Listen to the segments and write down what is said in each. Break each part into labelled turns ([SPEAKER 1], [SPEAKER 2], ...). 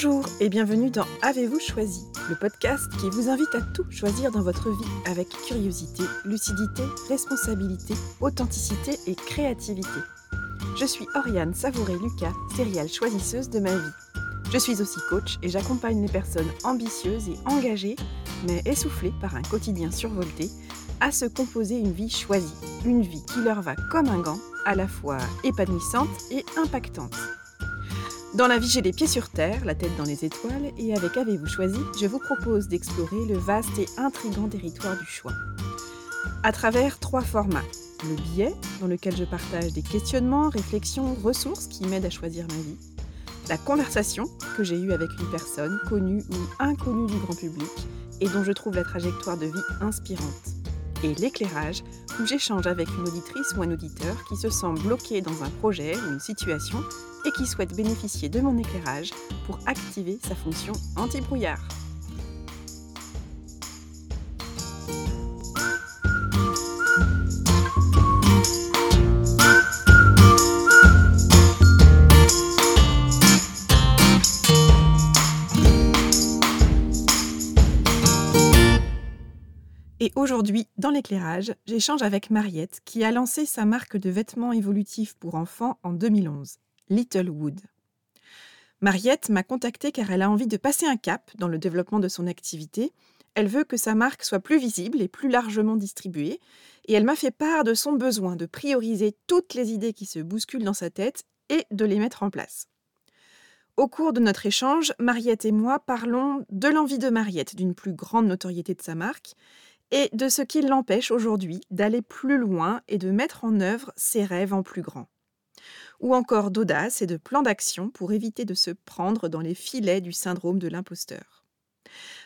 [SPEAKER 1] Bonjour et bienvenue dans Avez-vous choisi, le podcast qui vous invite à tout choisir dans votre vie avec curiosité, lucidité, responsabilité, authenticité et créativité. Je suis Oriane Savouré-Lucas, céréale choisisseuse de ma vie. Je suis aussi coach et j'accompagne les personnes ambitieuses et engagées, mais essoufflées par un quotidien survolté, à se composer une vie choisie, une vie qui leur va comme un gant, à la fois épanouissante et impactante. Dans la vie, j'ai les pieds sur terre, la tête dans les étoiles, et avec Avez-vous choisi, je vous propose d'explorer le vaste et intrigant territoire du choix. À travers trois formats. Le billet, dans lequel je partage des questionnements, réflexions, ressources qui m'aident à choisir ma vie. La conversation que j'ai eue avec une personne, connue ou inconnue du grand public, et dont je trouve la trajectoire de vie inspirante et l'éclairage, où j'échange avec une auditrice ou un auditeur qui se sent bloqué dans un projet ou une situation et qui souhaite bénéficier de mon éclairage pour activer sa fonction anti-brouillard. Et aujourd'hui, dans l'éclairage, j'échange avec Mariette qui a lancé sa marque de vêtements évolutifs pour enfants en 2011, Littlewood. Mariette m'a contactée car elle a envie de passer un cap dans le développement de son activité. Elle veut que sa marque soit plus visible et plus largement distribuée. Et elle m'a fait part de son besoin de prioriser toutes les idées qui se bousculent dans sa tête et de les mettre en place. Au cours de notre échange, Mariette et moi parlons de l'envie de Mariette d'une plus grande notoriété de sa marque et de ce qui l'empêche aujourd'hui d'aller plus loin et de mettre en œuvre ses rêves en plus grand. Ou encore d'audace et de plan d'action pour éviter de se prendre dans les filets du syndrome de l'imposteur.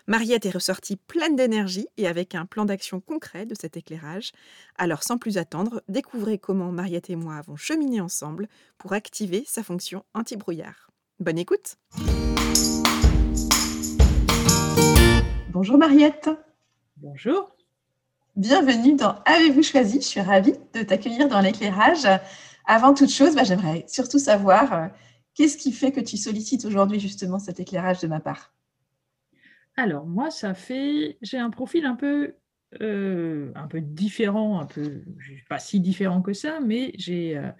[SPEAKER 1] Mariette est ressortie pleine d'énergie et avec un plan d'action concret de cet éclairage. Alors sans plus attendre, découvrez comment Mariette et moi avons cheminé ensemble pour activer sa fonction anti-brouillard. Bonne écoute Bonjour Mariette
[SPEAKER 2] Bonjour.
[SPEAKER 1] Bienvenue dans Avez-vous choisi? Je suis ravie de t'accueillir dans l'éclairage. Avant toute chose, bah, j'aimerais surtout savoir euh, qu'est-ce qui fait que tu sollicites aujourd'hui justement cet éclairage de ma part?
[SPEAKER 2] Alors moi, ça fait, j'ai un profil un peu, euh, un peu différent, un peu, pas si différent que ça, mais j'ai, euh,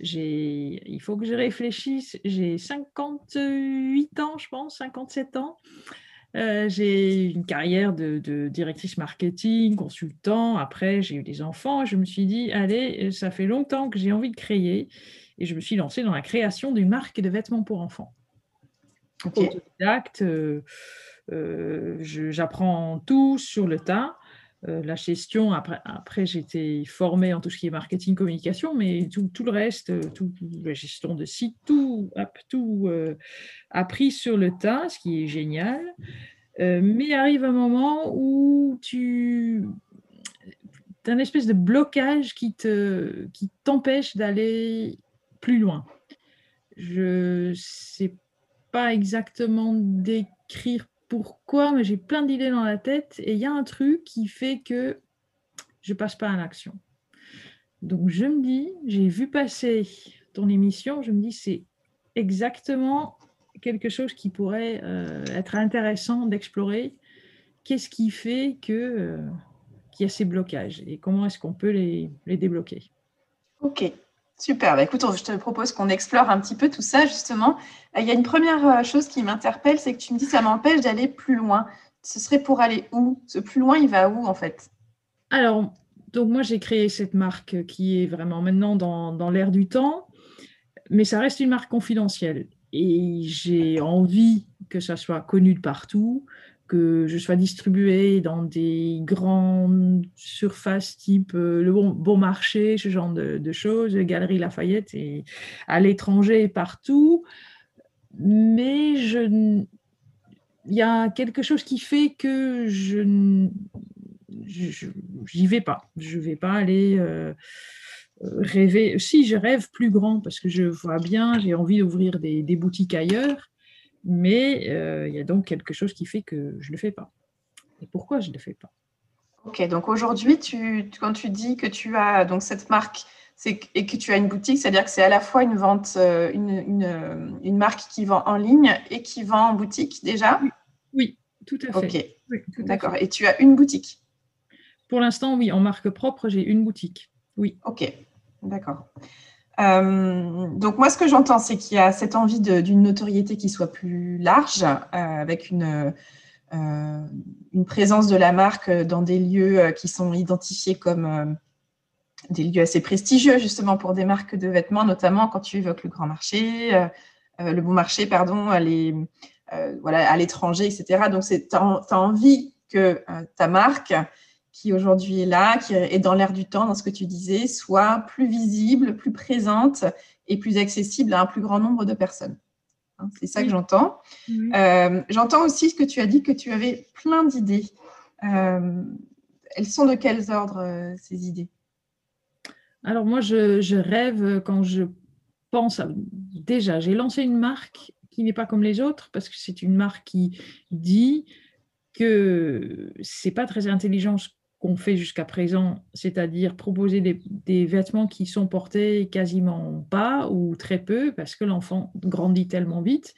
[SPEAKER 2] il faut que je réfléchisse. J'ai 58 ans, je pense, 57 ans. Euh, j'ai une carrière de, directrice marketing, consultant. Après, j'ai eu des enfants. Je me suis dit, allez, ça fait longtemps que j'ai envie de créer. Et je me suis lancée dans la création d'une marque de vêtements pour enfants. Autodidacte, euh, euh, j'apprends tout sur le tas. La gestion, après, après j'étais formée en tout ce qui est marketing, communication, mais tout, le reste, tout, la gestion de site, tout, tout appris sur le tas, ce qui est génial. Euh, mais arrive un moment où tu as une espèce de blocage qui te qui t'empêche d'aller plus loin. Je ne sais pas exactement décrire pourquoi, mais j'ai plein d'idées dans la tête et il y a un truc qui fait que je passe pas à l'action. Donc je me dis, j'ai vu passer ton émission, je me dis c'est exactement quelque chose qui pourrait euh, être intéressant d'explorer. Qu'est-ce qui fait que euh, qu'il y a ces blocages et comment est-ce qu'on peut les, les, débloquer?
[SPEAKER 1] Ok, super. Bah, écoute, je te propose qu'on explore un petit peu tout ça justement. Euh, il y a une première chose qui m'interpelle, c'est que tu me dis ça m'empêche d'aller plus loin. Ce serait pour aller où? Ce plus loin, il va où en fait?
[SPEAKER 2] Alors, donc moi j'ai créé cette marque qui est vraiment maintenant dans, dans l'air du temps, mais ça reste une marque confidentielle et j'ai envie que ça soit connu de partout, que je sois distribué dans des grandes surfaces type euh, le bon, marché, ce genre de, choses, Galerie Lafayette et à l'étranger et partout. Mais je, il y a quelque chose qui fait que je n'y vais pas. Je ne vais pas aller euh, rêver. Si, je rêve plus grand parce que je vois bien, j'ai envie d'ouvrir des, boutiques ailleurs, mais euh, il y a donc quelque chose qui fait que je ne le fais pas. Et pourquoi je ne le fais pas?
[SPEAKER 1] Ok, donc aujourd'hui, tu, quand tu dis que tu as donc cette marque et que tu as une boutique, c'est-à-dire que c'est à la fois une vente, euh, une, une, marque qui vend en ligne et qui vend en boutique déjà?
[SPEAKER 2] Oui, tout à fait.
[SPEAKER 1] Ok, d'accord. Et tu as une boutique?
[SPEAKER 2] Pour l'instant, oui, en marque propre, j'ai une boutique. Oui.
[SPEAKER 1] Ok, d'accord. Euh, donc moi, ce que j'entends, c'est qu'il y a cette envie d'une notoriété qui soit plus large, euh, avec une, euh, une présence de la marque dans des lieux qui sont identifiés comme des lieux assez prestigieux, justement pour des marques de vêtements, notamment quand tu évoques le grand marché, le bon marché, pardon, à l'étranger, etc. Donc, tu as, envie que ta marque qui aujourd'hui est là, qui est dans l'air du temps, dans ce que tu disais, soit plus visible, plus présente et plus accessible à un plus grand nombre de personnes. Hein, c'est ça que j'entends. Euh, j'entends aussi ce que tu as dit, que tu avais plein d'idées. Euh, elles sont de quels ordres, euh, ces idées?
[SPEAKER 2] Alors moi, je, rêve quand je pense Déjà, j'ai lancé une marque qui n'est pas comme les autres, parce que c'est une marque qui dit que c'est pas très intelligent qu'on fait jusqu'à présent, c'est-à-dire proposer des, vêtements qui sont portés quasiment pas ou très peu parce que l'enfant grandit tellement vite.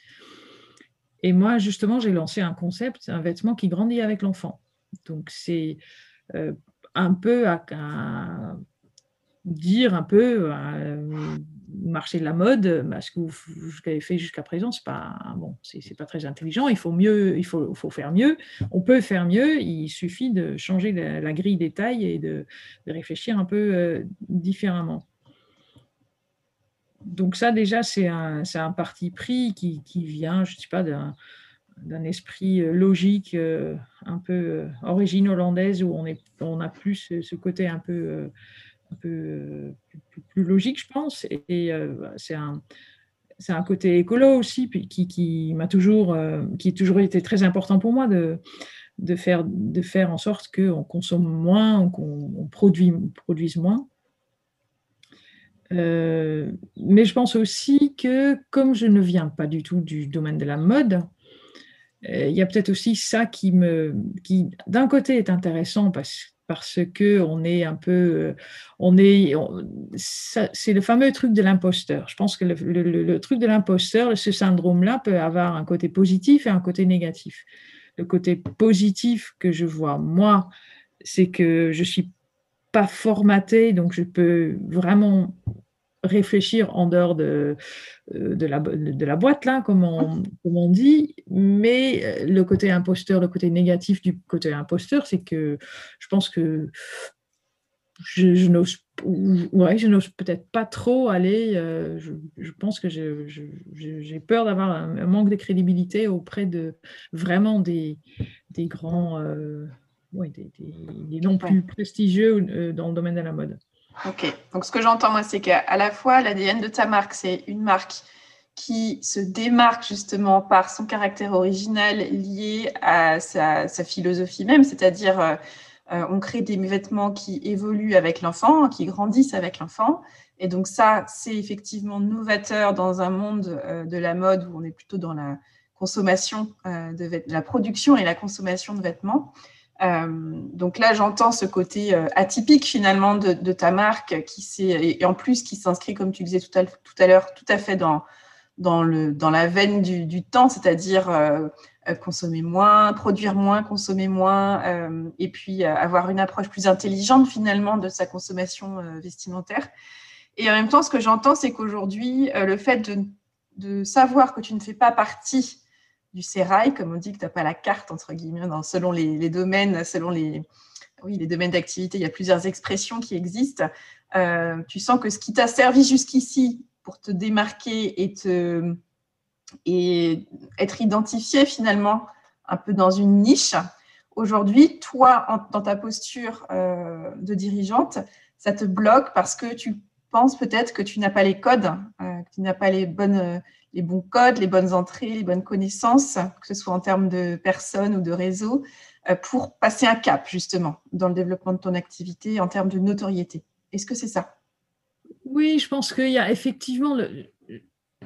[SPEAKER 2] Et moi, justement, j'ai lancé un concept, un vêtement qui grandit avec l'enfant. Donc, c'est euh, un peu à, dire un peu euh, marché de la mode, bah, ce que vous, avez fait jusqu'à présent, c'est pas bon, c'est pas très intelligent. Il faut mieux, il faut, faire mieux. On peut faire mieux. Il suffit de changer la, grille des tailles et de, réfléchir un peu euh, différemment. Donc ça déjà, c'est un, parti pris qui, vient, je ne sais pas, d'un esprit euh, logique un peu origine hollandaise où on, est, on a plus ce côté un peu peu euh, plus, logique, je pense. Et, euh, c'est un, c'est un côté écolo aussi qui, qui m'a toujours, euh, qui a toujours été très important pour moi de, de, faire, de faire en sorte qu'on consomme moins, qu'on produit, produise moins. mais je pense aussi que comme je ne viens pas du tout du domaine de la mode, il y a peut-être aussi ça qui me, qui d'un côté est intéressant parce parce que on est un peu, euh, on est, c'est le fameux truc de l'imposteur. Je pense que le, truc de l'imposteur, ce syndrome-là peut avoir un côté positif et un côté négatif. Le côté positif que je vois moi, c'est que je suis pas formatée, donc je peux vraiment réfléchir en dehors de, euh, de, la, de la boîte, là, comme on, comme on, dit. Mais euh, le côté imposteur, le côté négatif du côté imposteur, c'est que je pense que je, je n'ose ouais, je n'ose peut-être pas trop aller. Euh, je, je, pense que j'ai peur d'avoir un, manque de crédibilité auprès de vraiment des, des grands, ouais, des, des, noms plus prestigieux dans le domaine de la mode.
[SPEAKER 1] Ok, donc ce que j'entends moi, c'est qu'à la fois l'ADN de ta marque, c'est une marque qui se démarque justement par son caractère original lié à sa, philosophie même, c'est-à-dire euh, euh, on crée des vêtements qui évoluent avec l'enfant, qui grandissent avec l'enfant. Et donc ça, c'est effectivement novateur dans un monde euh, de la mode où on est plutôt dans la consommation, de la production et la consommation de vêtements. Euh, donc là, j'entends ce côté euh, atypique finalement de, ta marque qui et en plus qui s'inscrit, comme tu disais tout à, l'heure, tout à fait dans, dans, le, dans la veine du, temps, c'est-à-dire euh, consommer moins, produire moins, consommer moins, et puis avoir une approche plus intelligente finalement de sa consommation vestimentaire. Et en même temps, ce que j'entends, c'est qu'aujourd'hui, le fait de, savoir que tu ne fais pas partie du sérail, comme on dit que tu n'as pas la carte, entre guillemets, selon les, domaines, selon les, oui, les domaines d'activité, il y a plusieurs expressions qui existent. Euh, tu sens que ce qui t'a servi jusqu'ici pour te démarquer et, te, et être identifié finalement un peu dans une niche, aujourd'hui, toi, dans ta posture euh, de dirigeante, ça te bloque parce que tu penses peut-être que tu n'as pas les codes, euh, que tu n'as pas les bonnes les bons codes, les bonnes entrées, les bonnes connaissances, que ce soit en termes de personnes ou de réseaux, euh, pour passer un cap justement dans le développement de ton activité en termes de notoriété. Est-ce que c'est ça?
[SPEAKER 2] Oui, je pense qu'il y a effectivement,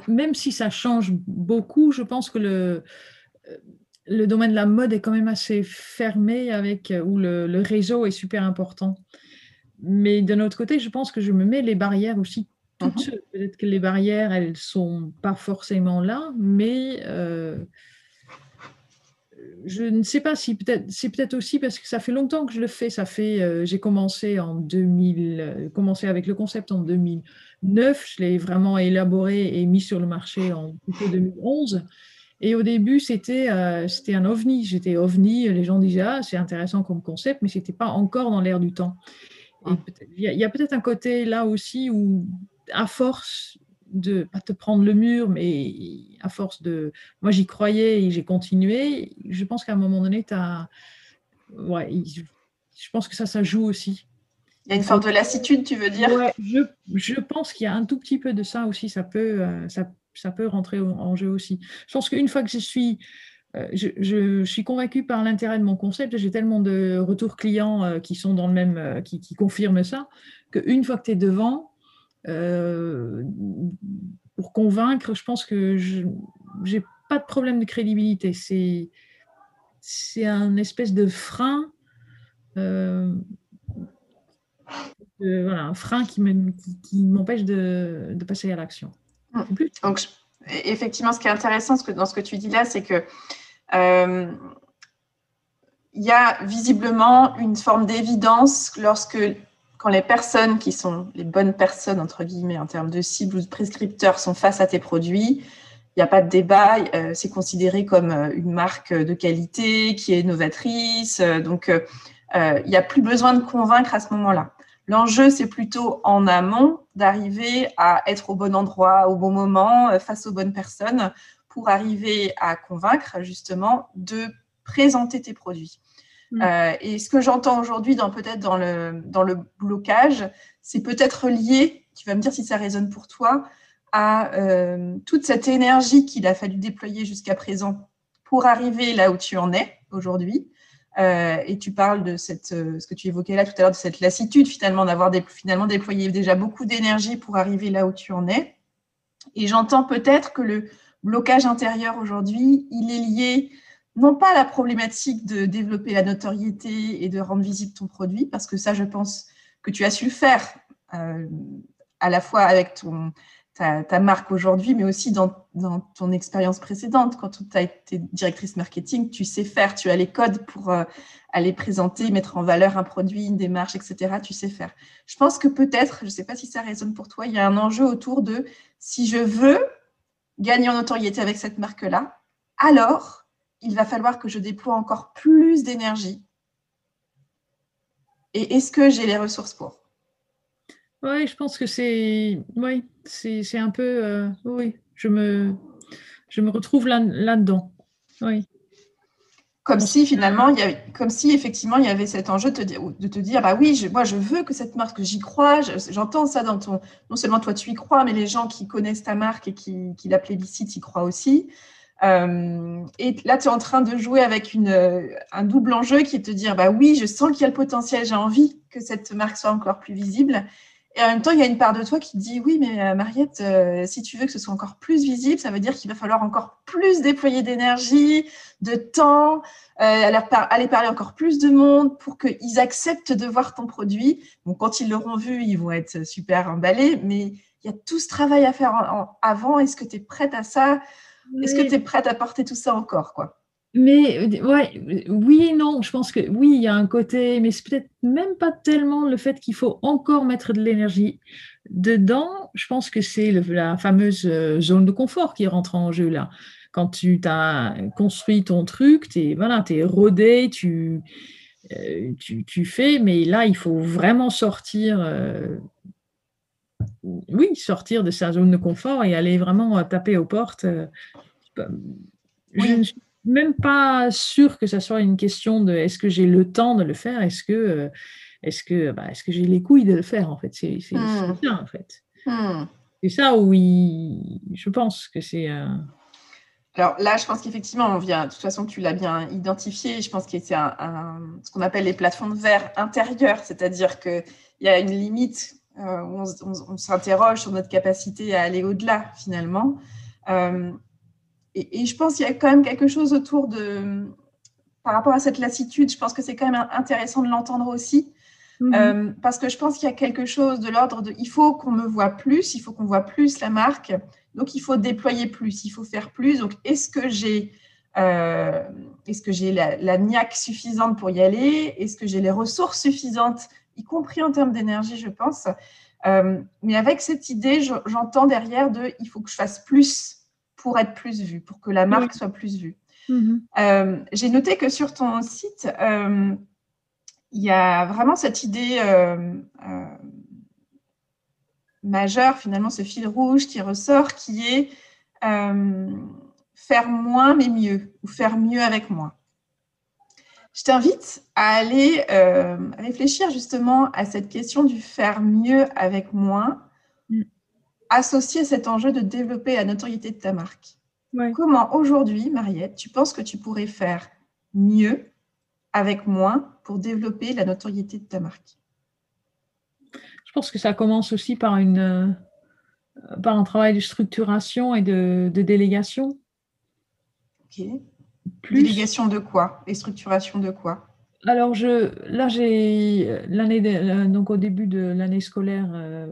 [SPEAKER 2] même si ça change beaucoup, je pense que le, domaine de la mode est quand même assez fermé avec où le réseau est super important. Mais d'un autre côté, je pense que je me mets les barrières aussi toutes
[SPEAKER 1] Mhm.
[SPEAKER 2] seules. Peut-être que les barrières, elles sont pas forcément là, mais euh, je ne sais pas si peut-être c'est peut-être aussi parce que ça fait longtemps que je le fais. Ça fait euh, j'ai commencé en 2000, euh, commencé avec le concept en 2009. Je l'ai vraiment élaboré et mis sur le marché en plutôt 2011. Et au début, c'était euh, c'était un ovni. J'étais ovni. Les gens disaient ah c'est intéressant comme concept, mais c'était pas encore dans l'air du temps. Il y a, peut-être un côté là aussi où à force de pas te prendre le mur, mais à force de moi, j'y croyais et j'ai continué. Je pense qu'à un moment donné, tu as. Ouais, je pense que ça, ça joue aussi.
[SPEAKER 1] Il y a une forme de lassitude, tu veux dire?
[SPEAKER 2] Ouais, je, je pense qu'il y a un tout petit peu de ça aussi. Ça peut, euh, ça, ça peut rentrer en, en jeu aussi. Je pense qu'une fois que je suis. Euh, Je, je suis convaincue par l'intérêt de mon concept. J'ai tellement de retours clients euh, qui sont dans le même, euh, qui, qui confirment ça, qu'une fois que tu es devant, euh, pour convaincre, je pense que je n'ai pas de problème de crédibilité. C'est c'est un espèce de frein, euh, de- voilà, un frein qui me- qui- qui m'empêche de, de passer à l'action. Plus-
[SPEAKER 1] Donc, je- effectivement, ce qui est intéressant ce que- dans ce que tu dis là, c'est que il y a visiblement une forme d'évidence lorsque, quand les personnes qui sont les bonnes personnes, entre guillemets, en termes de cible ou de prescripteurs, sont face à tes produits, il n'y a pas de débat, euh, c'est considéré comme euh, une marque de qualité qui est novatrice. euh, donc, euh, euh, il n'y a plus besoin de convaincre à ce moment-là. L'enjeu, c'est plutôt en amont d'arriver à être au bon endroit, au bon moment, euh, face aux bonnes personnes, pour arriver à convaincre justement de présenter tes produits.
[SPEAKER 2] Mm.
[SPEAKER 1] Euh, et ce que j'entends aujourd'hui, dans peut-être dans le, dans le blocage, c'est peut-être lié, tu vas me dire si ça résonne pour toi, à euh, toute cette énergie qu'il a fallu déployer jusqu'à présent pour arriver là où tu en es aujourd'hui. Euh, et tu parles de cette, ce que tu évoquais là tout à l'heure, de cette lassitude finalement, d'avoir dé- finalement déployé déjà beaucoup d'énergie pour arriver là où tu en es. Et j'entends peut-être que le blocage intérieur aujourd'hui, il est lié non pas à la problématique de développer la notoriété et de rendre visible ton produit, parce que ça, je pense que tu as su le faire euh, à la fois avec ton, ta, marque aujourd'hui, mais aussi dans, dans ton expérience précédente. Quand tu as été directrice marketing, tu sais faire, tu as les codes pour euh, aller présenter, mettre en valeur un produit, une démarche, etc. Tu sais faire. Je pense que peut-être, je ne sais pas si ça résonne pour toi, il y a un enjeu autour de si je veux gagner en notoriété avec cette marque-là, alors il va falloir que je déploie encore plus d'énergie. Et est-ce que j'ai les ressources pour?
[SPEAKER 2] Oui, je pense que c'est oui, c'est un peu euh, oui, je me retrouve là là-dedans. Oui.
[SPEAKER 1] Comme si finalement, il y avait, comme si effectivement il y avait cet enjeu de te dire, de bah oui, je, moi je veux que cette marque, que j'y crois, je- j'entends ça dans ton, non seulement toi tu y crois, mais les gens qui connaissent ta marque et qui, qui la plébiscitent y croient aussi. Euh, et là, tu es en train de jouer avec euh, un double enjeu qui est de te dire bah oui, je sens qu'il y a le potentiel, j'ai envie que cette marque soit encore plus visible. Et en même temps, il y a une part de toi qui te dit oui, mais euh, Mariette, euh, si tu veux que ce soit encore plus visible, ça veut dire qu'il va falloir encore plus déployer d'énergie, de temps, euh, aller, par- aller parler encore plus de monde pour qu'ils acceptent de voir ton produit. Donc, quand ils l'auront vu, ils vont être super emballés, mais il y a tout ce travail à faire en- en- avant. Est-ce que tu es prête à ça? Est-ce que tu es prête à porter tout ça encore quoi?
[SPEAKER 2] Mais ouais, oui et non. Je pense que oui, il y a un côté, mais c'est peut-être même pas tellement le fait qu'il faut encore mettre de l'énergie dedans. Je pense que c'est la fameuse euh, zone de confort qui rentre en jeu là. Quand tu as construit ton truc, tu es, voilà, t'es rodé, tu, euh, tu, tu fais, mais là, il faut vraiment sortir, euh, oui, sortir de sa zone de confort et aller vraiment taper aux portes. euh, je ne suis même pas sûre que ça soit une question de est-ce que j'ai le temps de le faire, est-ce que, euh, est-ce que, bah, est-ce que j'ai les couilles de le faire en fait? C'est c'est-
[SPEAKER 1] Hmm.
[SPEAKER 2] ça en fait. C'est ça où il- je pense que c'est. euh,
[SPEAKER 1] Alors là, je pense qu'effectivement, on vient, de toute façon, tu l'as bien identifié. Je pense que c'est un, un- ce qu'on appelle les plafonds de verre intérieurs, c'est-à-dire qu'il y a une limite euh, où on, on- on s'interroge sur notre capacité à aller au-delà, finalement. Euh, et, et je pense qu'il y a quand même quelque chose autour de, par rapport à cette lassitude, je pense que c'est quand même intéressant de l'entendre aussi. Mhm. parce que je pense qu'il y a quelque chose de l'ordre de il faut qu'on me voit plus, il faut qu'on voit plus la marque, donc il faut déployer plus, il faut faire plus. Donc est-ce que j'ai est-ce que j'ai la, la niaque suffisante pour y aller? Est-ce que j'ai les ressources suffisantes, y compris en termes d'énergie, je pense? Euh, mais avec cette idée, j'entends derrière de il faut que je fasse plus pour être plus vue, pour que la marque soit plus vue. Mhm. Euh, j'ai noté que sur ton site, euh, il y a vraiment cette idée majeure, finalement, ce fil rouge qui ressort, qui est faire moins mais mieux, ou faire mieux avec moins. Je t'invite à aller euh, réfléchir justement à cette question du faire mieux avec moins, mm. Associé à cet enjeu de développer la notoriété de ta marque. Comment aujourd'hui, Mariette, tu penses que tu pourrais faire mieux avec moins pour développer la notoriété de ta marque?
[SPEAKER 2] Je pense que ça commence aussi par, une, euh, par un travail de structuration et de, de délégation.
[SPEAKER 1] Ok. Délégation de quoi? Et structuration de quoi?
[SPEAKER 2] Alors, je, là, j'ai l'année, donc au début de l'année scolaire euh,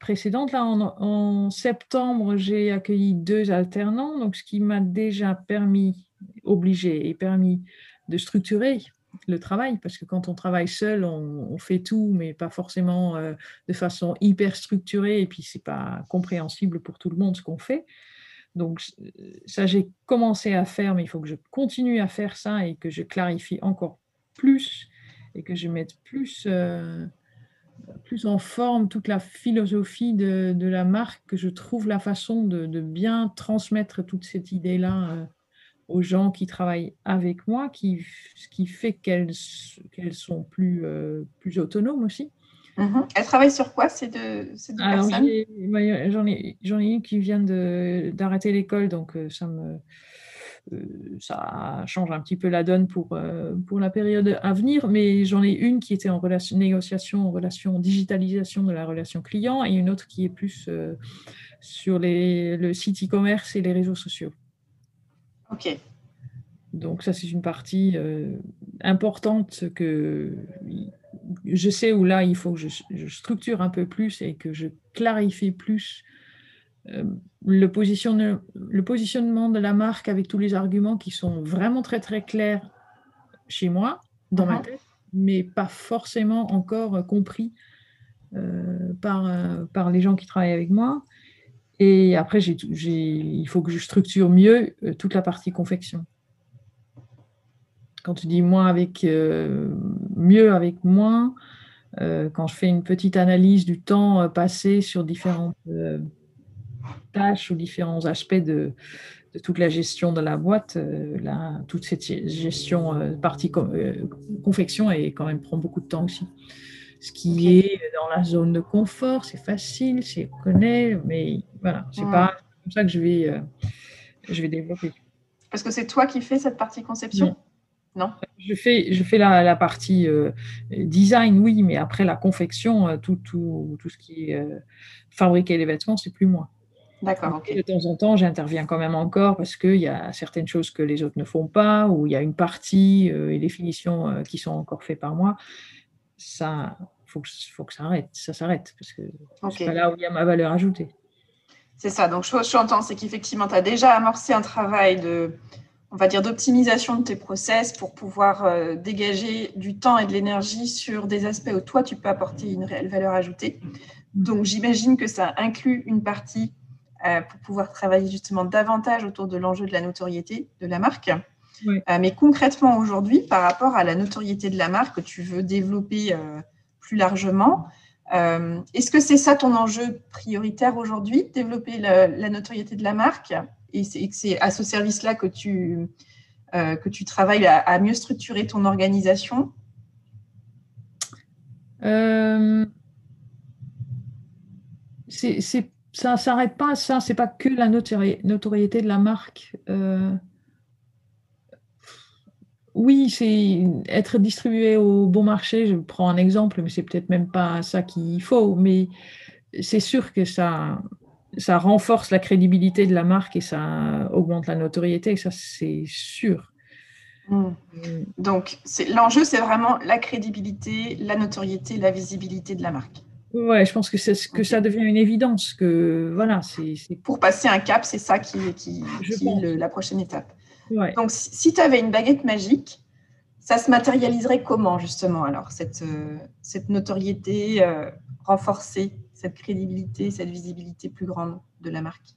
[SPEAKER 2] précédente, là, en, septembre, j'ai accueilli deux alternants, donc ce qui m'a déjà permis, obligé et permis de structurer le travail, parce que quand on travaille seul, on, fait tout, mais pas forcément euh, de façon hyper structurée, et puis c'est pas compréhensible pour tout le monde ce qu'on fait. Donc ça, j'ai commencé à faire, mais il faut que je continue à faire ça et que je clarifie encore plus et que je mette plus, euh, plus en forme toute la philosophie de, la marque, que je trouve la façon de, bien transmettre toute cette idée-là euh, aux gens qui travaillent avec moi, qui, ce qui fait qu'elles sont plus, euh, plus autonomes aussi.
[SPEAKER 1] Mhm. Elle travaille sur quoi ces deux, ces deux personnes?
[SPEAKER 2] J'en ai, j'en ai une qui vient d'arrêter l'école, donc euh, ça me ça change un petit peu la donne pour, euh, pour la période à venir, mais j'en ai une qui était en relation, négociation, en relation digitalisation de la relation client et une autre qui est plus sur les, le site e-commerce et les réseaux sociaux.
[SPEAKER 1] Ok.
[SPEAKER 2] Donc ça, c'est une partie importante que je sais où là, il faut que je, structure un peu plus et que je clarifie plus euh, le, le positionnement de la marque avec tous les arguments qui sont vraiment très très clairs chez moi, dans ma uh-huh. tête, mais pas forcément encore compris euh, par, euh, par les gens qui travaillent avec moi. Et après, il faut que je structure mieux toute la partie confection quand tu dis moins avec mieux avec moins, quand je fais une petite analyse du temps passé sur différentes tâches ou différents aspects de, toute la gestion de la boîte, là, toute cette gestion partie confection et quand même prend beaucoup de temps aussi. Ce qui est dans la zone de confort, c'est facile, c'est connaît, mais voilà, c'est pas comme ça que je vais, je vais développer.
[SPEAKER 1] Parce que c'est toi qui fais cette partie conception? Non?
[SPEAKER 2] Je fais, je fais la, partie euh, design, oui, mais après la confection, euh, tout, tout, tout ce qui est euh, fabriquer les vêtements, c'est plus moi.
[SPEAKER 1] D'accord.
[SPEAKER 2] De temps en temps, j'interviens quand même encore parce qu'il y a certaines choses que les autres ne font pas, ou il y a une partie et des finitions qui sont encore faites par moi. Ça, faut, faut que ça arrête, ça s'arrête parce que c'est pas là où il y a ma valeur ajoutée.
[SPEAKER 1] C'est ça. Donc, ce que j'entends, c'est qu'effectivement, tu as déjà amorcé un travail de on va dire, d'optimisation de tes process pour pouvoir euh, dégager du temps et de l'énergie sur des aspects où toi, tu peux apporter une réelle valeur ajoutée. Donc, j'imagine que ça inclut une partie euh, pour pouvoir travailler justement davantage autour de l'enjeu de la notoriété de la marque. Euh, mais concrètement, aujourd'hui, par rapport à la notoriété de la marque que tu veux développer plus largement, est-ce que c'est ça ton enjeu prioritaire aujourd'hui, développer la notoriété de la marque? Et c'est à ce service-là que tu, euh, que tu travailles à, mieux structurer ton organisation?
[SPEAKER 2] Euh, Ça ne s'arrête pas à ça, c'est pas que la notoriété de la marque. Euh, oui, c'est être distribué au bon marché. Je prends un exemple, mais c'est peut-être même pas ça qu'il faut. Mais c'est sûr que ça, renforce la crédibilité de la marque et ça augmente la notoriété, ça c'est sûr.
[SPEAKER 1] Hmm. Donc, l'enjeu, c'est vraiment la crédibilité, la notoriété, la visibilité de la marque.
[SPEAKER 2] Ouais, je pense que, c'est que ça devient une évidence. Que, voilà, c'est,
[SPEAKER 1] Pour passer un cap, c'est ça qui, qui, est la prochaine étape. Donc, si tu avais une baguette magique, ça se matérialiserait comment, justement, alors, cette, euh, cette notoriété euh, renforcée, cette crédibilité, cette visibilité plus grande de la marque?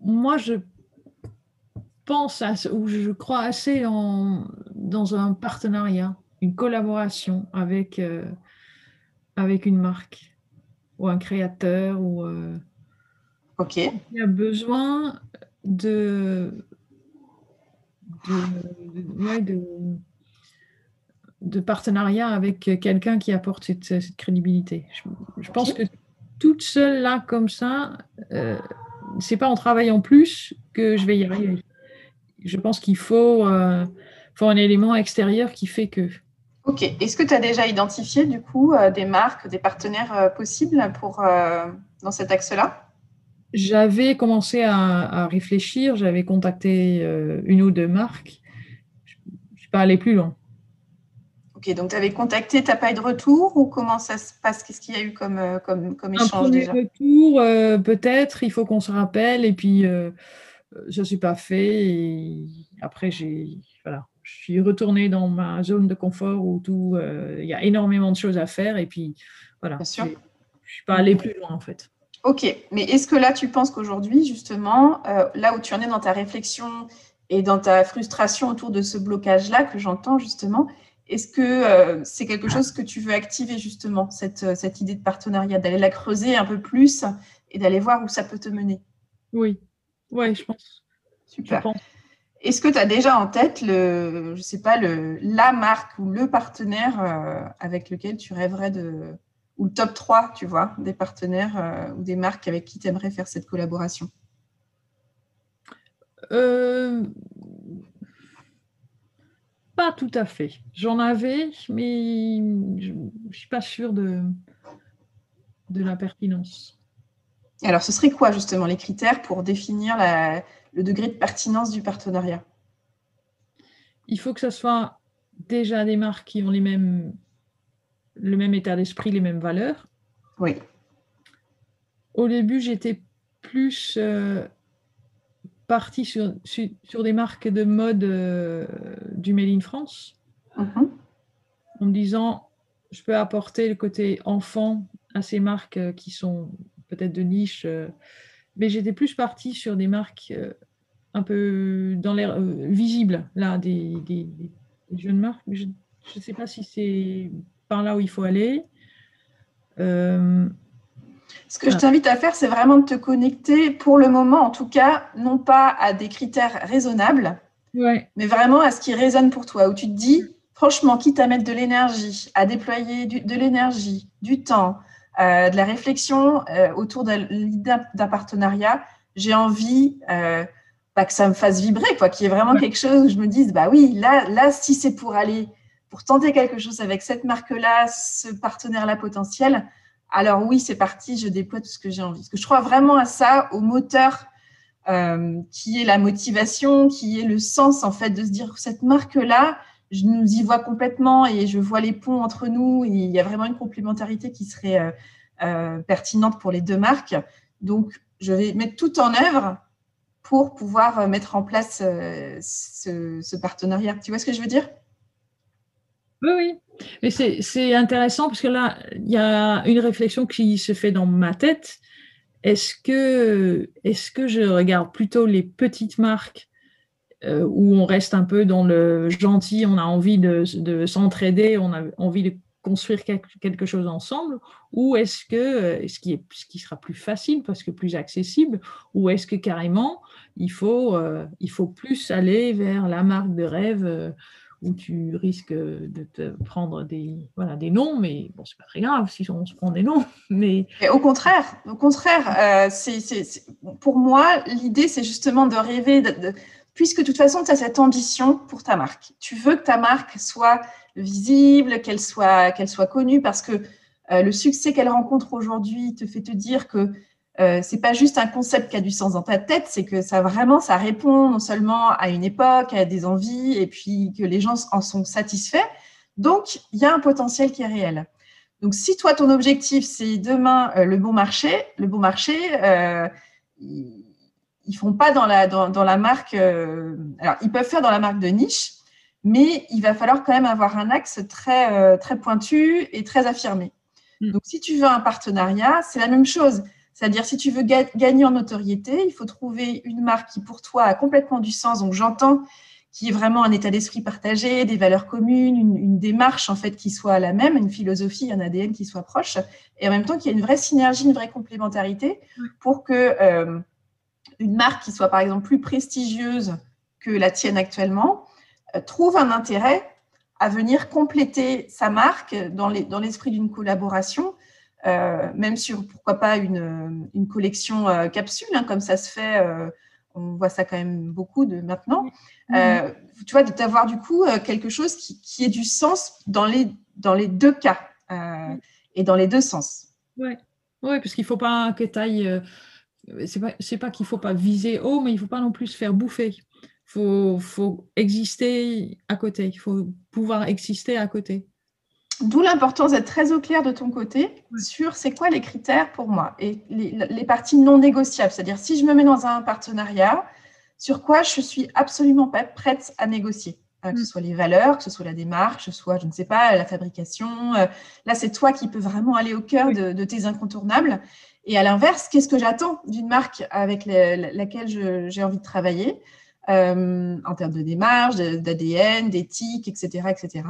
[SPEAKER 2] Moi, je pense ou je crois assez en, dans un partenariat, une collaboration avec, euh, avec une marque ou un créateur. Ou, euh,
[SPEAKER 1] ok.
[SPEAKER 2] Il a besoin de, de, de, partenariat avec quelqu'un qui apporte cette, crédibilité. Je, pense que toute seule là, comme ça, euh, c'est pas en travaillant plus que je vais y arriver je pense qu'il faut, euh, faut, un élément extérieur qui fait que.
[SPEAKER 1] Ok. Est-ce que tu as déjà identifié du coup euh, des marques, des partenaires euh, possibles pour, dans cet axe-là?
[SPEAKER 2] J'avais commencé à, réfléchir, j'avais contacté une ou deux marques. Je ne suis pas allée plus loin.
[SPEAKER 1] Ok, donc tu avais contacté, tu n'as pas eu de retour ou comment ça se passe? Qu'est-ce qu'il y a eu comme, comme, comme échange Un déjà?
[SPEAKER 2] retour, peut-être, il faut qu'on se rappelle et puis je ne suis pas fait. Et après, j'ai, voilà, je suis retournée dans ma zone de confort où tout, euh, il y a énormément de choses à faire. Et puis, voilà, je ne suis pas allée plus loin en fait.
[SPEAKER 1] Ok, mais est-ce que là, tu penses qu'aujourd'hui, justement, euh, là où tu en es dans ta réflexion et dans ta frustration autour de ce blocage-là que j'entends justement, est-ce que euh, c'est quelque chose que tu veux activer justement, cette, cette idée de partenariat, d'aller la creuser un peu plus et d'aller voir où ça peut te mener?
[SPEAKER 2] Oui, oui, je pense.
[SPEAKER 1] Super. Est-ce que tu as déjà en tête le, je sais pas, le, la marque ou le partenaire euh, avec lequel tu rêverais de, ou le top 3, tu vois, des partenaires euh, ou des marques avec qui tu aimerais faire cette collaboration?
[SPEAKER 2] Euh, Pas tout à fait. J'en avais, mais je ne suis pas sûre de, de la pertinence.
[SPEAKER 1] Alors, ce serait quoi justement les critères pour définir le degré de pertinence du partenariat
[SPEAKER 2] Il faut que ce soit déjà des marques qui ont les mêmes, le même état d'esprit, les mêmes valeurs.
[SPEAKER 1] Oui.
[SPEAKER 2] Au début, j'étais plus euh, partie sur, sur, des marques de mode euh, du Made in France, mhm. en me disant, je peux apporter le côté enfant à ces marques euh, qui sont peut-être de niche. Euh, mais j'étais plus partie sur des marques euh, un peu dans l'air euh, visible, là, des, jeunes marques. je ne sais pas si c'est par là où il faut aller.
[SPEAKER 1] Ce que je t'invite à faire, c'est vraiment de te connecter, pour le moment en tout cas, non pas à des critères raisonnables, mais vraiment à ce qui résonne pour toi, où tu te dis, franchement, quitte à mettre de l'énergie, à déployer de l'énergie, du temps, euh, de la réflexion euh, autour de l'idée d'un partenariat, j'ai envie euh, bah, que ça me fasse vibrer, quoi, qu'il y ait vraiment quelque chose où je me dise, bah oui, là, là si c'est pour aller, pour tenter quelque chose avec cette marque-là, ce partenaire-là potentiel, alors oui, c'est parti, je déploie tout ce que j'ai envie. Parce que je crois vraiment à ça, au moteur qui est la motivation, qui est le sens, en fait, de se dire, cette marque-là, je nous y vois complètement et je vois les ponts entre nous. Et il y a vraiment une complémentarité qui serait euh, euh, pertinente pour les deux marques. Donc, je vais mettre tout en œuvre pour pouvoir euh, mettre en place ce, partenariat. Tu vois ce que je veux dire?
[SPEAKER 2] Oui, oui. Mais c'est intéressant parce que là, il y a une réflexion qui se fait dans ma tête. Est-ce que, est -ce que je regarde plutôt les petites marques euh, où on reste un peu dans le gentil, on a envie de, s'entraider, on a envie de construire quelque chose ensemble, ou est-ce que, euh, ce qui, sera plus facile parce que plus accessible, ou est-ce que carrément il faut, euh, il faut plus aller vers la marque de rêve où tu risques de te prendre des, voilà, des noms, mais bon, c'est pas très grave si on se prend des noms. Mais...
[SPEAKER 1] au contraire, au contraire, c'est, pour moi, l'idée, c'est justement de rêver, de, puisque de toute façon, tu as cette ambition pour ta marque. Tu veux que ta marque soit visible, qu'elle soit, qu'elle soit connue, parce que euh, le succès qu'elle rencontre aujourd'hui te fait te dire que euh, c'est pas juste un concept qui a du sens dans ta tête, c'est que ça vraiment, ça répond non seulement à une époque, à des envies, et puis que les gens en sont satisfaits. Donc, il y a un potentiel qui est réel. Donc, si toi, ton objectif, c'est demain euh, le bon marché, le bon marché, euh, ils font pas dans la, dans, dans la marque. Euh, alors, ils peuvent faire dans la marque de niche, mais il va falloir quand même avoir un axe très, euh, très pointu et très affirmé. Mm. Donc, si tu veux un partenariat, c'est la même chose. C'est-à-dire, si tu veux gagner en notoriété, il faut trouver une marque qui, pour toi, a complètement du sens. Donc, j'entends qu'il y ait vraiment un état d'esprit partagé, des valeurs communes, une, démarche, en fait, qui soit la même, une philosophie, un ADN qui soit proche, et en même temps qu'il y ait une vraie synergie, une vraie complémentarité pour que euh, une marque qui soit, par exemple, plus prestigieuse que la tienne actuellement, euh, trouve un intérêt à venir compléter sa marque dans l'esprit dans d'une collaboration euh, même sur, pourquoi pas, une, une collection euh, capsule, hein, comme ça se fait, euh, on voit ça quand même beaucoup de maintenant. tu vois, d'avoir du coup quelque chose qui, qui ait du sens dans les, dans les deux cas et dans les deux sens.
[SPEAKER 2] Oui, ouais, parce qu'il ne faut pas que tu ailles. C'est pas, pas qu'il ne faut pas viser haut, mais il ne faut pas non plus se faire bouffer. Il faut, faut exister à côté. Il faut pouvoir exister à côté.
[SPEAKER 1] D'où l'importance d'être très au clair de ton côté sur c'est quoi les critères pour moi et les, parties non négociables. C'est-à-dire, si je me mets dans un partenariat, sur quoi je suis absolument pas prête à négocier. Euh, que ce mm. soit les valeurs, que ce soit la démarche, que ce soit, je ne sais pas, la fabrication. Euh, là, c'est toi qui peux vraiment aller au cœur de, tes incontournables. Et à l'inverse, qu'est-ce que j'attends d'une marque avec laquelle j'ai envie de travailler euh, en termes de démarche, d'ADN, d'éthique, etc., etc.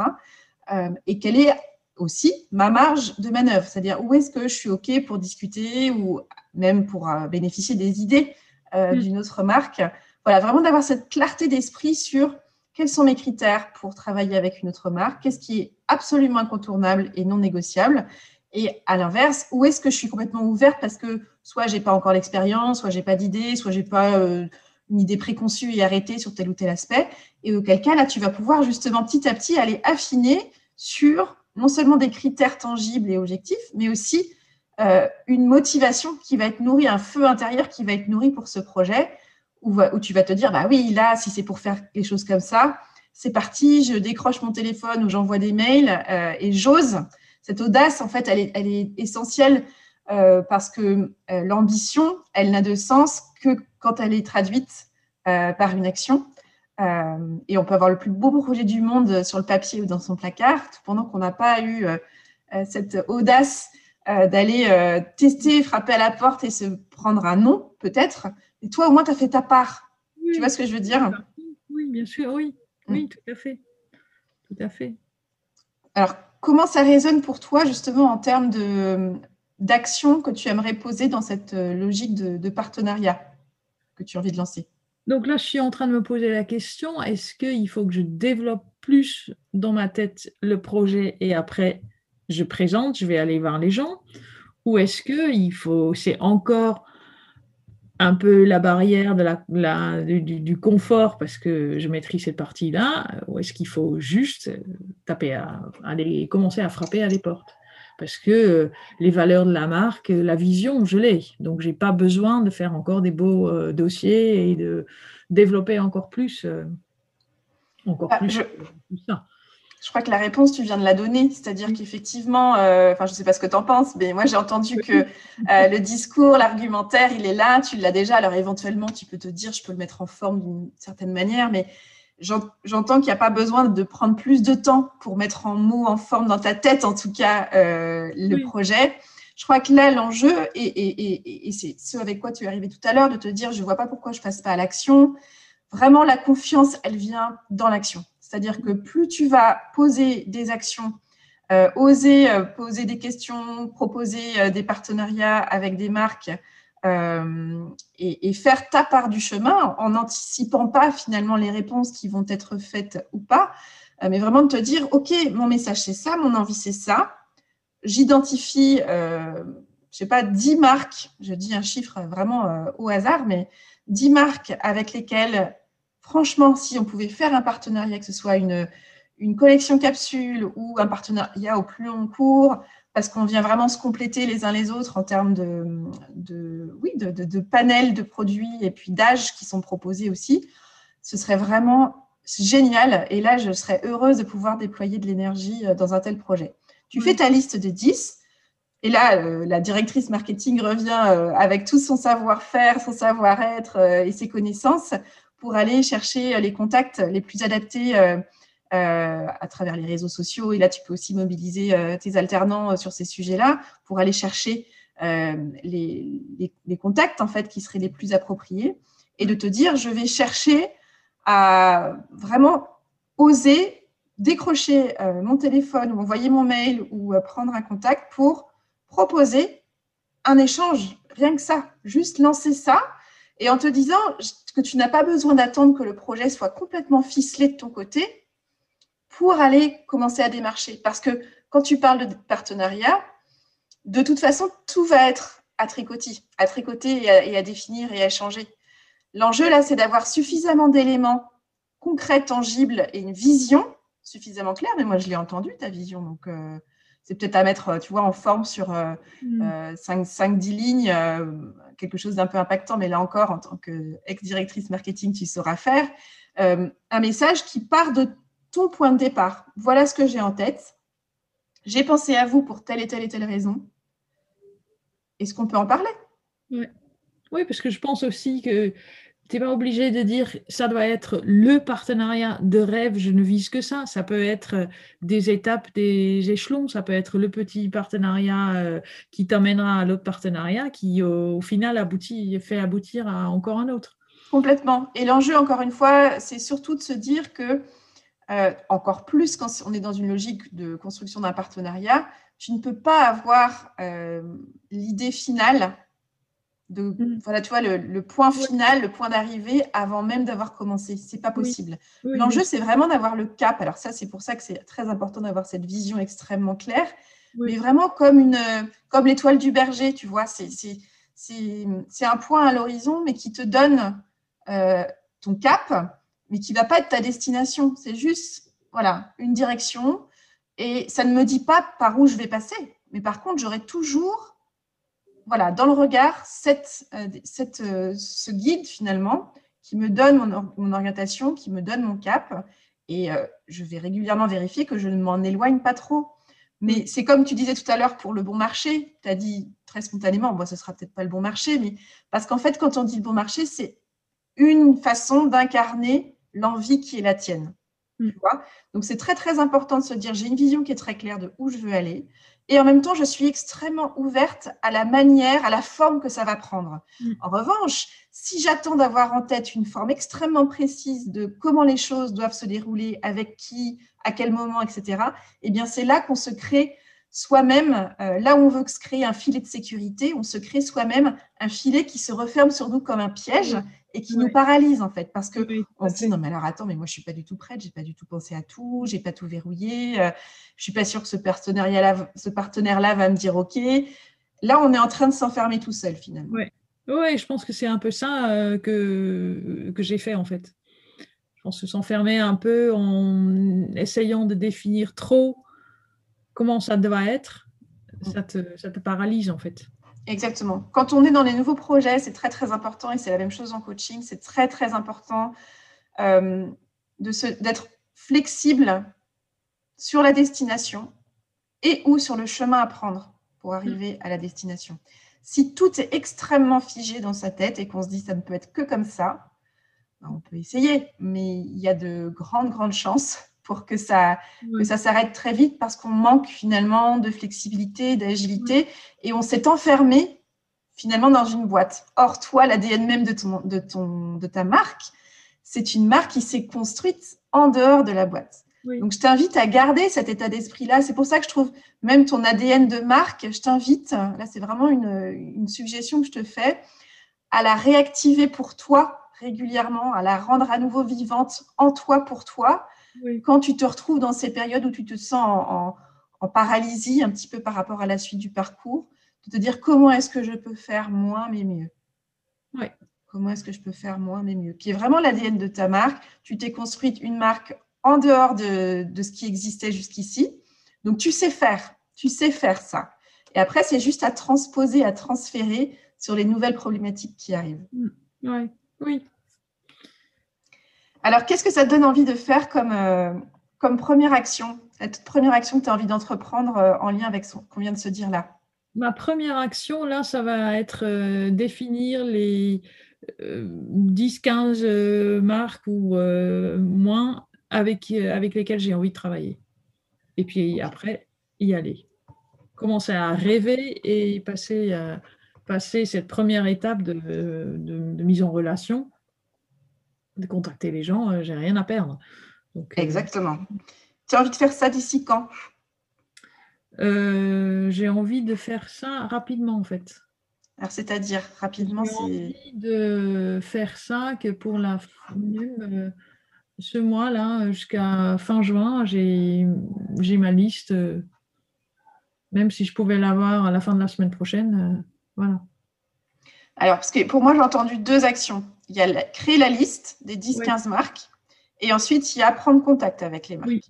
[SPEAKER 1] Euh, et quelle est aussi ma marge de manœuvre, c'est-à-dire où est-ce que je suis OK pour discuter ou même pour euh, bénéficier des idées mm. d'une autre marque? Voilà, vraiment d'avoir cette clarté d'esprit sur quels sont mes critères pour travailler avec une autre marque, qu'est-ce qui est absolument incontournable et non négociable. Et à l'inverse, où est-ce que je suis complètement ouverte parce que soit j'ai pas encore l'expérience, soit j'ai pas d'idée, soit j'ai pas une idée préconçue et arrêtée sur tel ou tel aspect. Et auquel cas, là, tu vas pouvoir justement petit à petit aller affiner sur non seulement des critères tangibles et objectifs, mais aussi euh, une motivation qui va être nourrie, un feu intérieur qui va être nourri pour ce projet, où, tu vas te dire, bah oui, là, si c'est pour faire des choses comme ça, c'est parti, je décroche mon téléphone ou j'envoie des mails euh, et j'ose. Cette audace, en fait, elle est, elle est essentielle euh, parce que l'ambition, elle n'a de sens que quand elle est traduite par une action. Euh, et on peut avoir le plus beau projet du monde sur le papier ou dans son placard, pendant qu'on n'a pas eu euh, euh, cette audace d'aller tester, frapper à la porte et se prendre un nom, peut-être. Et toi, au moins, tu as fait ta part. tu vois ce que je veux dire?
[SPEAKER 2] Oui, bien sûr, oui. Oui, mm. tout à fait. Tout à fait.
[SPEAKER 1] Alors, comment ça résonne pour toi, justement, en termes d'action que tu aimerais poser dans cette logique de partenariat que tu as envie de lancer?
[SPEAKER 2] Donc là, je suis en train de me poser la question, est-ce qu'il faut que je développe plus dans ma tête le projet et après je présente, je vais aller voir les gens? Ou est-ce que il faut, c'est encore un peu la barrière de la, du, confort parce que je maîtrise cette partie-là Ou est-ce qu'il faut juste taper à, aller commencer à frapper à des portes? Parce que les valeurs de la marque, la vision, je l'ai. Donc, je n'ai pas besoin de faire encore des beaux euh, dossiers et de développer encore plus, euh, encore
[SPEAKER 1] ah, plus, je... ça. Je crois que la réponse, tu viens de la donner, c'est-à-dire qu'effectivement, enfin, je ne sais pas ce que tu en penses, mais moi, j'ai entendu que le discours, l'argumentaire, il est là, tu l'as déjà, alors éventuellement, tu peux te dire, je peux le mettre en forme d'une certaine manière, mais j'entends qu'il n'y a pas besoin de prendre plus de temps pour mettre en mots, en forme dans ta tête, en tout cas, euh, le projet. Je crois que là, l'enjeu, et, c'est ce avec quoi tu es arrivé tout à l'heure, de te dire, je ne vois pas pourquoi je ne passe pas à l'action. Vraiment, la confiance, elle vient dans l'action. C'est-à-dire que plus tu vas poser des actions, euh, oser euh, poser des questions, proposer des partenariats avec des marques, euh, et, faire ta part du chemin en n'anticipant pas finalement les réponses qui vont être faites ou pas, euh, mais vraiment de te dire, OK, mon message c'est ça, mon envie c'est ça. J'identifie, euh, je sais pas, 10 marques, je dis un chiffre vraiment euh, au hasard, mais 10 marques avec lesquelles, franchement, si on pouvait faire un partenariat, que ce soit une, une collection capsule ou un partenariat au plus long cours, parce qu'on vient vraiment se compléter les uns les autres en termes de, oui, de, de, panels de produits et puis d'âges qui sont proposés aussi. Ce serait vraiment génial. Et là, je serais heureuse de pouvoir déployer de l'énergie euh, dans un tel projet. Tu fais ta liste de 10. Et là, euh, la directrice marketing revient euh, avec tout son savoir-faire, son savoir-être et ses connaissances pour aller chercher les contacts les plus adaptés euh, à travers les réseaux sociaux. Et là, tu peux aussi mobiliser euh, tes alternants euh, sur ces sujets-là pour aller chercher les, les, contacts en fait qui seraient les plus appropriés. Et de te dire, je vais chercher à vraiment oser décrocher mon téléphone ou envoyer mon mail ou prendre un contact pour proposer un échange, rien que ça, juste lancer ça et en te disant que tu n'as pas besoin d'attendre que le projet soit complètement ficelé de ton côté, pour aller commencer à démarcher. Parce que quand tu parles de partenariat, de toute façon, tout va être à tricoter, à tricoter et à, définir et à changer. L'enjeu, là, c'est d'avoir suffisamment d'éléments concrets, tangibles et une vision suffisamment claire. Mais moi, je l'ai entendu, ta vision. Donc, euh, c'est peut-être à mettre, tu vois, en forme sur 5-10 euh, mm. euh, lignes, quelque chose d'un peu impactant. Mais là encore, en tant qu'ex-directrice marketing, tu sauras faire. un message qui part de ton point de départ. Voilà ce que j'ai en tête. J'ai pensé à vous pour telle et telle et telle raison. Est-ce qu'on peut en parler?
[SPEAKER 2] Oui. parce que je pense aussi que tu n'es pas obligé de dire ça doit être le partenariat de rêve, je ne vise que ça. Ça peut être des étapes, des échelons, ça peut être le petit partenariat euh, qui t'amènera à l'autre partenariat qui au, final aboutit, fait aboutir à encore un autre.
[SPEAKER 1] Complètement. Et l'enjeu, encore une fois, c'est surtout de se dire que euh, encore plus quand on est dans une logique de construction d'un partenariat, tu ne peux pas avoir euh, l'idée finale de, mm. voilà, tu vois, le, point final, le point d'arrivée avant même d'avoir commencé. C'est pas possible. L'enjeu, c'est vraiment d'avoir le cap. Alors ça, c'est pour ça que c'est très important d'avoir cette vision extrêmement claire, mais vraiment comme une, comme l'étoile du berger, tu vois. C'est un point à l'horizon, mais qui te donne euh, ton cap mais qui ne va pas être ta destination. C'est juste, voilà, une direction. Et ça ne me dit pas par où je vais passer. Mais par contre, j'aurai toujours, voilà, dans le regard, cette, euh, cette, euh, ce guide finalement qui me donne mon, orientation, qui me donne mon cap. Et euh, je vais régulièrement vérifier que je ne m'en éloigne pas trop. Mais c'est comme tu disais tout à l'heure pour le bon marché, tu as dit très spontanément, moi ce sera peut-être pas le bon marché, mais parce qu'en fait, quand on dit le bon marché, c'est une façon d'incarner l'envie qui est la tienne. Mm. Donc, c'est très, très important de se dire, j'ai une vision qui est très claire de où je veux aller. Et en même temps, je suis extrêmement ouverte à la manière, à la forme que ça va prendre. Mm. En revanche, si j'attends d'avoir en tête une forme extrêmement précise de comment les choses doivent se dérouler, avec qui, à quel moment, etc., eh bien, c'est là qu'on se crée soi-même, euh, là où on veut se créer un filet de sécurité, on se crée soi-même un filet qui se referme sur nous comme un piège et qui nous paralyse en fait. Parce que on se dit non mais alors attends mais moi je suis pas du tout prête j'ai pas du tout pensé à tout j'ai pas tout verrouillé euh, je suis pas sûre que ce partenariat là ce partenaire là va me dire ok. Là on est en train de s'enfermer tout seul finalement.
[SPEAKER 2] Ouais. Ouais je pense que c'est un peu ça euh, que que j'ai fait en fait. Je pense s'enfermer un peu en essayant de définir trop comment ça doit être mm. ça te, ça te paralyse en fait
[SPEAKER 1] Exactement. Quand on est dans les nouveaux projets, c'est très très important et c'est la même chose en coaching. C'est très très important euh, d'être flexible sur la destination et ou sur le chemin à prendre pour arriver à la destination. Si tout est extrêmement figé dans sa tête et qu'on se dit ça ne peut être que comme ça, ben, on peut essayer, mais il y a de grandes grandes chances pour que ça, ça s'arrête très vite parce qu'on manque finalement de flexibilité, d'agilité et on s'est enfermé finalement dans une boîte. Or, toi, l'ADN même de, ton, de, ton, de ta marque, c'est une marque qui s'est construite en dehors de la boîte. Donc, je t'invite à garder cet état d'esprit-là. C'est pour ça que je trouve même ton ADN de marque, je t'invite, là, c'est vraiment une, une suggestion que je te fais, à la réactiver pour toi régulièrement, à la rendre à nouveau vivante en toi pour toi, quand tu te retrouves dans ces périodes où tu te sens en, paralysie un petit peu par rapport à la suite du parcours, de te dire comment est-ce que je peux faire moins mais mieux.
[SPEAKER 2] Oui.
[SPEAKER 1] Comment est-ce que je peux faire moins mais mieux? Qui est vraiment l'ADN de ta marque. Tu t'es construite une marque en dehors de, ce qui existait jusqu'ici. Donc tu sais faire. Tu sais faire ça. Et après, c'est juste à transposer, à transférer sur les nouvelles problématiques qui arrivent.
[SPEAKER 2] Mm. Oui, oui.
[SPEAKER 1] Alors, qu'est-ce que ça te donne envie de faire comme, euh, comme première action? La toute première action que tu as envie d'entreprendre euh, en lien avec ce qu'on vient de se dire là?
[SPEAKER 2] Ma première action, là, ça va être euh, définir les 10-15 marques ou moins avec, avec lesquelles j'ai envie de travailler. Et puis après, y aller. Commencer à rêver et passer, passer cette première étape de, de, mise en relation, de contacter les gens, j'ai rien à perdre.
[SPEAKER 1] Donc, Exactement. Tu as envie de faire ça d'ici quand?
[SPEAKER 2] Euh, J'ai envie de faire ça rapidement, en fait.
[SPEAKER 1] Alors, c'est-à-dire, rapidement,
[SPEAKER 2] c'est. J'ai envie de faire ça que pour la euh, ce mois-là, jusqu'à fin juin, j'ai ma liste. Euh, même si je pouvais l'avoir à la fin de la semaine prochaine, voilà.
[SPEAKER 1] Alors, parce que pour moi, j'ai entendu deux actions. Il y a créer la liste des 10-15 marques et ensuite, il y a prendre contact avec les marques. Oui.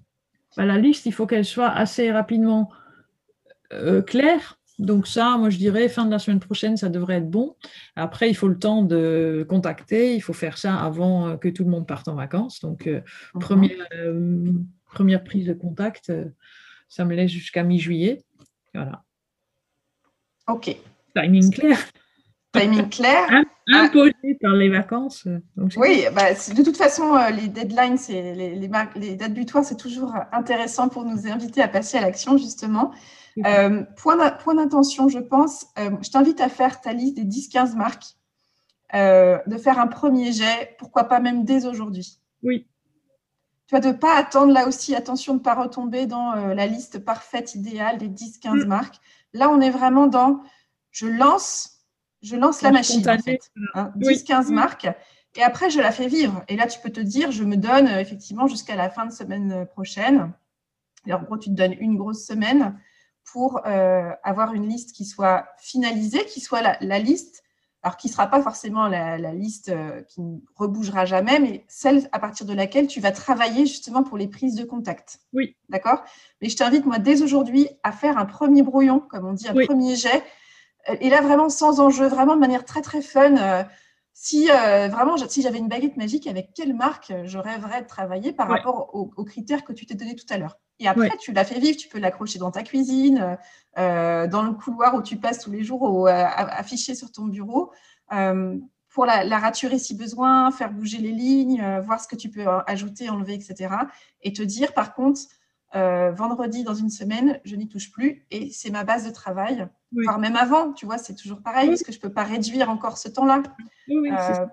[SPEAKER 2] Bah, la liste, il faut qu'elle soit assez rapidement euh, claire. Donc ça, moi je dirais fin de la semaine prochaine, ça devrait être bon. Après, il faut le temps de contacter. Il faut faire ça avant euh, que tout le monde parte en vacances. Donc euh, mhm. première, première prise de contact, ça me laisse jusqu'à mi-juillet. Voilà.
[SPEAKER 1] Ok.
[SPEAKER 2] Timing clair.
[SPEAKER 1] Timing clair.
[SPEAKER 2] Ah. imposé par les vacances.
[SPEAKER 1] oui, bah, de toute façon, euh, les deadlines, les, les, les, dates butoirs, c'est toujours intéressant pour nous inviter à passer à l'action, justement. Euh, point d'intention, je pense, euh, je t'invite à faire ta liste des 10-15 marques, de faire un premier jet, pourquoi pas même dès aujourd'hui.
[SPEAKER 2] Oui.
[SPEAKER 1] Tu vois, de ne pas attendre là aussi, attention de ne pas retomber dans la liste parfaite, idéale des 10-15 mm. marques. Là, on est vraiment dans, je lance je lance la machine, en fait. 10-15 hein, marques. Et après, je la fais vivre. Et là, tu peux te dire, je me donne euh, effectivement jusqu'à la fin de semaine euh, prochaine. Et en gros, tu te donnes une grosse semaine pour euh, avoir une liste qui soit finalisée, qui soit la, liste, alors qui ne sera pas forcément la, liste qui ne rebougera jamais, mais celle à partir de laquelle tu vas travailler justement pour les prises de contact.
[SPEAKER 2] Oui.
[SPEAKER 1] D'accord? Mais je t'invite, moi, dès aujourd'hui, à faire un premier brouillon, comme on dit, un premier jet, et là, vraiment sans enjeu, vraiment de manière très très fun. Euh, si euh, vraiment, si j'avais une baguette magique, avec quelle marque je rêverais de travailler par rapport aux, critères que tu t'es donné tout à l'heure? Et après, tu l'as fait vivre, tu peux l'accrocher dans ta cuisine, euh, dans le couloir où tu passes tous les jours, ou, affiché sur ton bureau, pour la, la, raturer si besoin, faire bouger les lignes, voir ce que tu peux ajouter, enlever, etc. Et te dire, par contre, vendredi dans une semaine, je n'y touche plus et c'est ma base de travail voire même avant, tu vois, c'est toujours pareil, parce que je ne peux pas réduire encore ce temps-là. Euh,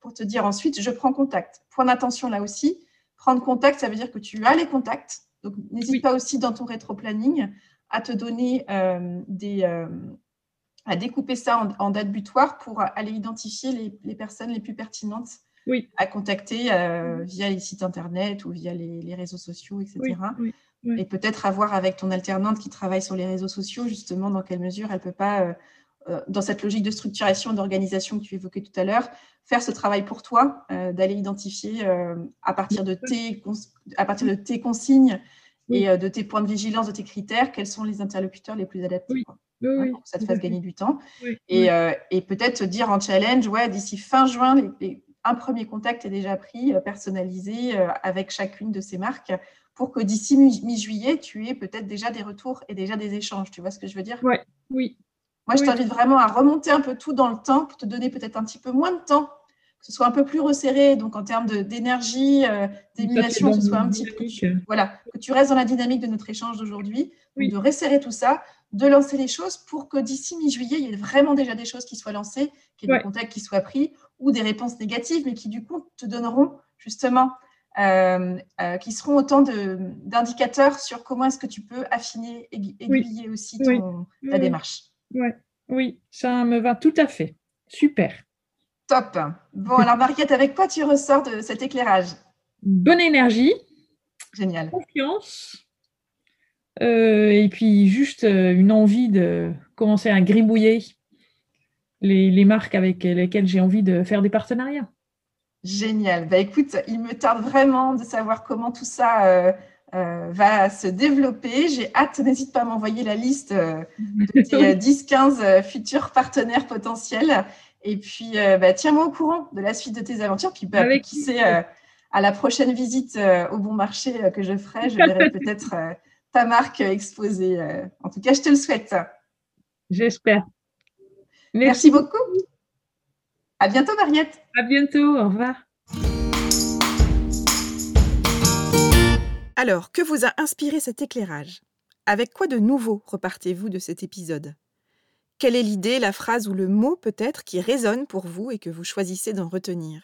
[SPEAKER 1] pour te dire ensuite, je prends contact. Point d'attention là aussi, prendre contact, ça veut dire que tu as les contacts. Donc, n'hésite pas aussi dans ton rétro-planning à te donner euh, des. Euh, à découper ça en, date butoir pour aller identifier les, personnes les plus pertinentes à contacter via les sites internet ou via les, réseaux sociaux, etc et peut-être avoir avec ton alternante qui travaille sur les réseaux sociaux, justement, dans quelle mesure elle ne peut pas, euh, euh, dans cette logique de structuration, d'organisation que tu évoquais tout à l'heure, faire ce travail pour toi, euh, d'aller identifier à, partir de tes, à partir de tes consignes et de tes points de vigilance, de tes critères, quels sont les interlocuteurs les plus adaptés. pour que ça te fasse gagner du temps. Et, et peut-être te dire en challenge, ouais, d'ici fin juin, un premier contact est déjà pris, personnalisé avec chacune de ces marques pour que d'ici mi-juillet, tu aies peut-être déjà des retours et déjà des échanges. Tu vois ce que je veux dire?
[SPEAKER 2] Ouais, Oui.
[SPEAKER 1] Moi, je t'invite vraiment à remonter un peu tout dans le temps pour te donner peut-être un petit peu moins de temps, que ce soit un peu plus resserré, donc en termes d'énergie, euh, d'émulation, que ce soit un petit peu. Voilà, que tu restes dans la dynamique de notre échange d'aujourd'hui, de resserrer tout ça, de lancer les choses pour que d'ici mi-juillet, il y ait vraiment déjà des choses qui soient lancées, qu'il y ait des contacts qui soient pris ou des réponses négatives, mais qui du coup te donneront justement euh, euh, qui seront autant d'indicateurs sur comment est-ce que tu peux affiner, aiguiller aussi ton, ta démarche.
[SPEAKER 2] Oui, ça me va tout à fait. Super.
[SPEAKER 1] Top. Bon, alors Mariette, avec quoi tu ressors de cet éclairage?
[SPEAKER 2] Bonne énergie.
[SPEAKER 1] Génial.
[SPEAKER 2] Confiance. Euh, et puis juste une envie de commencer à gribouiller les, les marques avec lesquelles j'ai envie de faire des partenariats.
[SPEAKER 1] Génial. Bah, écoute, il me tarde vraiment de savoir comment tout ça euh, va se développer. J'ai hâte, n'hésite pas à m'envoyer la liste de tes 10-15 futurs partenaires potentiels. Et puis, bah, tiens-moi au courant de la suite de tes aventures. Puis, bah, qui sait, à la prochaine visite au bon marché que je ferai, je verrai peut-être ta marque exposée. En tout cas, je te le souhaite.
[SPEAKER 2] J'espère.
[SPEAKER 1] Merci. beaucoup. À bientôt, Mariette.
[SPEAKER 2] À bientôt. Au revoir.
[SPEAKER 1] Alors, que vous a inspiré cet éclairage? Avec quoi de nouveau repartez-vous de cet épisode? Quelle est l'idée, la phrase ou le mot peut-être qui résonne pour vous et que vous choisissez d'en retenir?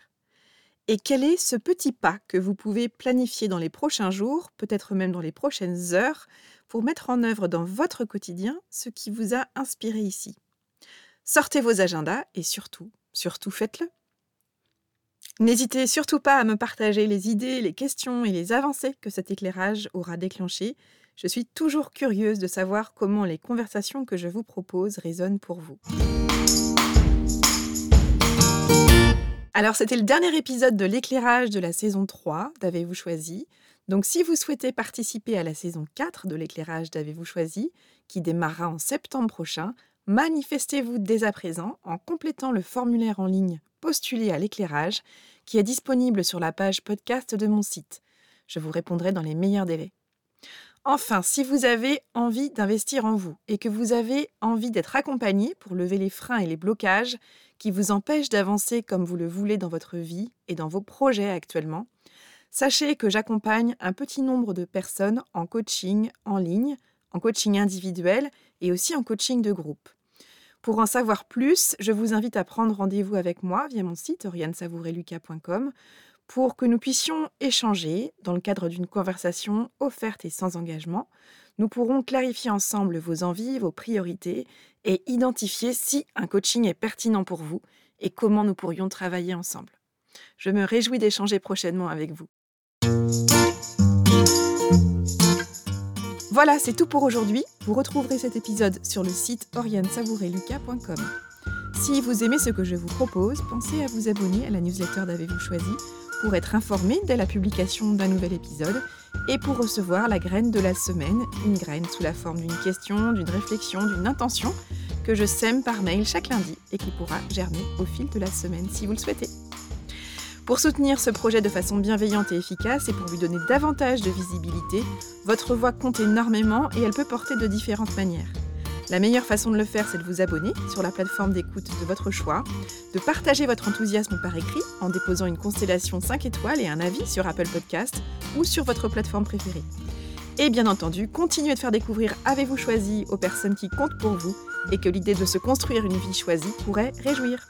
[SPEAKER 1] Et quel est ce petit pas que vous pouvez planifier dans les prochains jours, peut-être même dans les prochaines heures, pour mettre en œuvre dans votre quotidien ce qui vous a inspiré ici? Sortez vos agendas et surtout, surtout faites-le. N'hésitez surtout pas à me partager les idées, les questions et les avancées que cet éclairage aura déclenchées. Je suis toujours curieuse de savoir comment les conversations que je vous propose résonnent pour vous. Alors c'était le dernier épisode de l'éclairage de la saison 3 d'Avez-vous choisi Donc si vous souhaitez participer à la saison 4 de l'éclairage d'Avez-vous choisi, qui démarrera en septembre prochain, manifestez-vous dès à présent en complétant le formulaire en ligne Postuler à l'éclairage qui est disponible sur la page podcast de mon site. Je vous répondrai dans les meilleurs délais. Enfin, si vous avez envie d'investir en vous et que vous avez envie d'être accompagné pour lever les freins et les blocages qui vous empêchent d'avancer comme vous le voulez dans votre vie et dans vos projets actuellement, sachez que j'accompagne un petit nombre de personnes en coaching en ligne, en coaching individuel et aussi en coaching de groupe. Pour en savoir plus, je vous invite à prendre rendez-vous avec moi via mon site oriansavoureluca.com pour que nous puissions échanger dans le cadre d'une conversation offerte et sans engagement. Nous pourrons clarifier ensemble vos envies, vos priorités et identifier si un coaching est pertinent pour vous et comment nous pourrions travailler ensemble. Je me réjouis d'échanger prochainement avec vous. Voilà, c'est tout pour aujourd'hui. Vous retrouverez cet épisode sur le site oriansavoureluca.com. Si vous aimez ce que je vous propose, pensez à vous abonner à la newsletter d'Avez-vous choisi pour être informé dès la publication d'un nouvel épisode et pour recevoir la graine de la semaine, une graine sous la forme d'une question, d'une réflexion, d'une intention que je sème par mail chaque lundi et qui pourra germer au fil de la semaine si vous le souhaitez. Pour soutenir ce projet de façon bienveillante et efficace et pour lui donner davantage de visibilité, votre voix compte énormément et elle peut porter de différentes manières. La meilleure façon de le faire, c'est de vous abonner sur la plateforme d'écoute de votre choix, de partager votre enthousiasme par écrit en déposant une constellation 5 étoiles et un avis sur Apple Podcast ou sur votre plateforme préférée. Et bien entendu, continuez de faire découvrir Avez-vous choisi aux personnes qui comptent pour vous et que l'idée de se construire une vie choisie pourrait réjouir.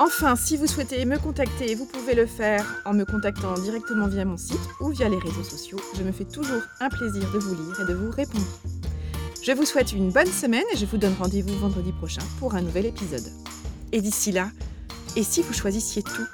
[SPEAKER 1] Enfin, si vous souhaitez me contacter, vous pouvez le faire en me contactant directement via mon site ou via les réseaux sociaux. Je me fais toujours un plaisir de vous lire et de vous répondre. Je vous souhaite une bonne semaine et je vous donne rendez-vous vendredi prochain pour un nouvel épisode. Et d'ici là, et si vous choisissiez tout?